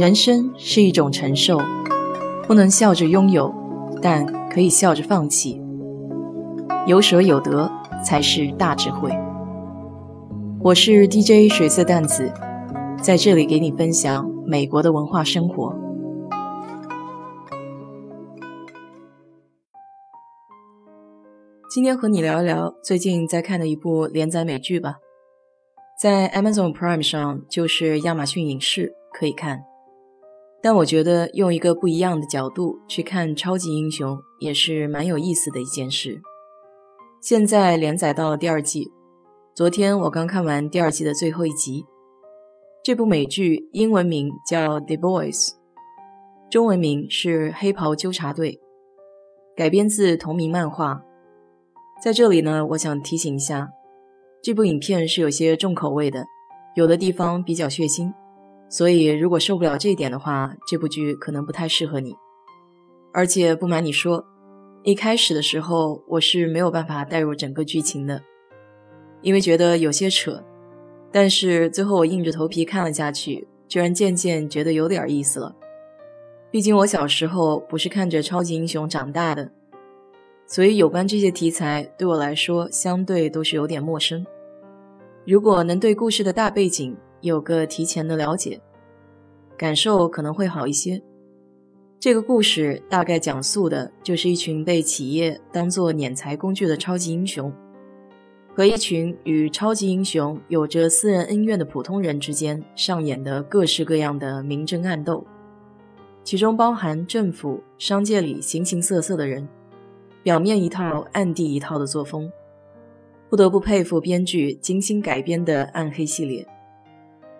人生是一种承受，不能笑着拥有，但可以笑着放弃。有舍有得才是大智慧。我是 DJ 水色淡子，在这里给你分享美国的文化生活。今天和你聊一聊最近在看的一部连载美剧吧，在 Amazon Prime 上，就是亚马逊影视可以看。但我觉得用一个不一样的角度去看超级英雄也是蛮有意思的一件事。现在连载到了第二季，昨天我刚看完第二季的最后一集。这部美剧英文名叫《The Boys》，中文名是《黑袍纠察队》，改编自同名漫画。在这里呢，我想提醒一下，这部影片是有些重口味的，有的地方比较血腥。所以，如果受不了这一点的话，这部剧可能不太适合你。而且，不瞒你说，一开始的时候我是没有办法带入整个剧情的，因为觉得有些扯。但是最后我硬着头皮看了下去，居然渐渐觉得有点意思了。毕竟我小时候不是看着超级英雄长大的，所以有关这些题材对我来说相对都是有点陌生。如果能对故事的大背景，有个提前的了解，感受可能会好一些。这个故事大概讲述的就是一群被企业当作敛财工具的超级英雄，和一群与超级英雄有着私人恩怨的普通人之间上演的各式各样的明争暗斗，其中包含政府、商界里形形色色的人，表面一套，暗地一套的作风，不得不佩服编剧精心改编的暗黑系列。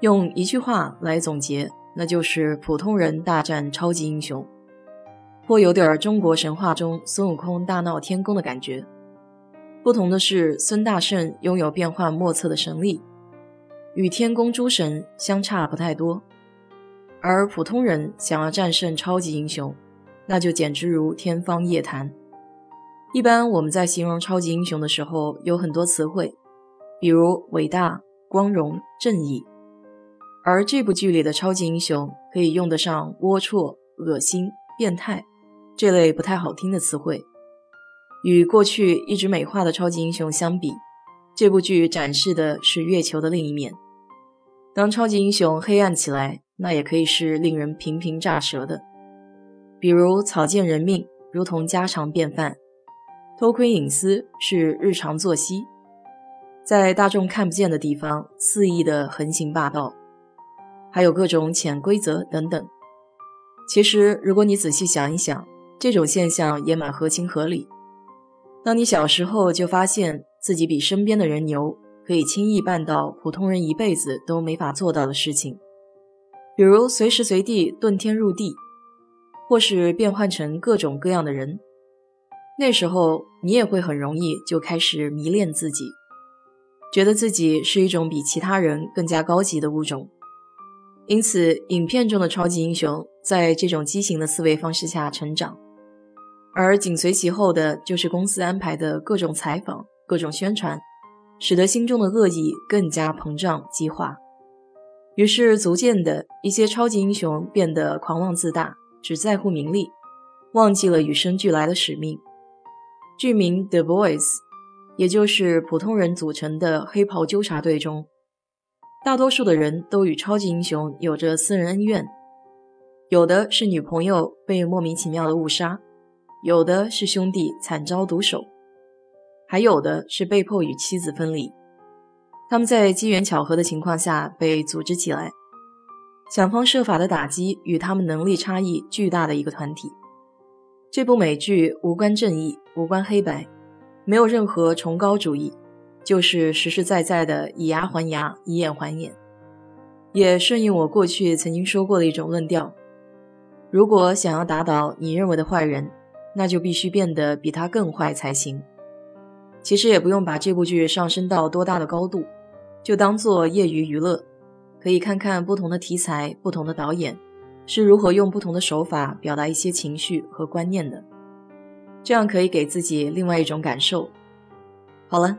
用一句话来总结，那就是普通人大战超级英雄，颇有点中国神话中孙悟空大闹天宫的感觉。不同的是，孙大圣拥有变幻莫测的神力，与天宫诸神相差不太多。而普通人想要战胜超级英雄，那就简直如天方夜谭。一般我们在形容超级英雄的时候，有很多词汇，比如伟大、光荣、正义。而这部剧里的超级英雄可以用得上龌龊、恶心、变态这类不太好听的词汇。与过去一直美化的超级英雄相比，这部剧展示的是月球的另一面。当超级英雄黑暗起来，那也可以是令人频频炸舌的，比如草菅人命如同家常便饭，偷窥隐私是日常作息，在大众看不见的地方肆意的横行霸道。还有各种潜规则等等。其实，如果你仔细想一想，这种现象也蛮合情合理。当你小时候就发现自己比身边的人牛，可以轻易办到普通人一辈子都没法做到的事情，比如随时随地遁天入地，或是变换成各种各样的人，那时候你也会很容易就开始迷恋自己，觉得自己是一种比其他人更加高级的物种。因此，影片中的超级英雄在这种畸形的思维方式下成长，而紧随其后的就是公司安排的各种采访、各种宣传，使得心中的恶意更加膨胀激化。于是，逐渐的一些超级英雄变得狂妄自大，只在乎名利，忘记了与生俱来的使命。剧名《The Boys》，也就是普通人组成的黑袍纠察队中。大多数的人都与超级英雄有着私人恩怨，有的是女朋友被莫名其妙的误杀，有的是兄弟惨遭毒手，还有的是被迫与妻子分离。他们在机缘巧合的情况下被组织起来，想方设法的打击与他们能力差异巨大的一个团体。这部美剧无关正义，无关黑白，没有任何崇高主义。就是实实在在的以牙还牙，以眼还眼，也顺应我过去曾经说过的一种论调：如果想要打倒你认为的坏人，那就必须变得比他更坏才行。其实也不用把这部剧上升到多大的高度，就当做业余娱乐，可以看看不同的题材、不同的导演是如何用不同的手法表达一些情绪和观念的，这样可以给自己另外一种感受。好了。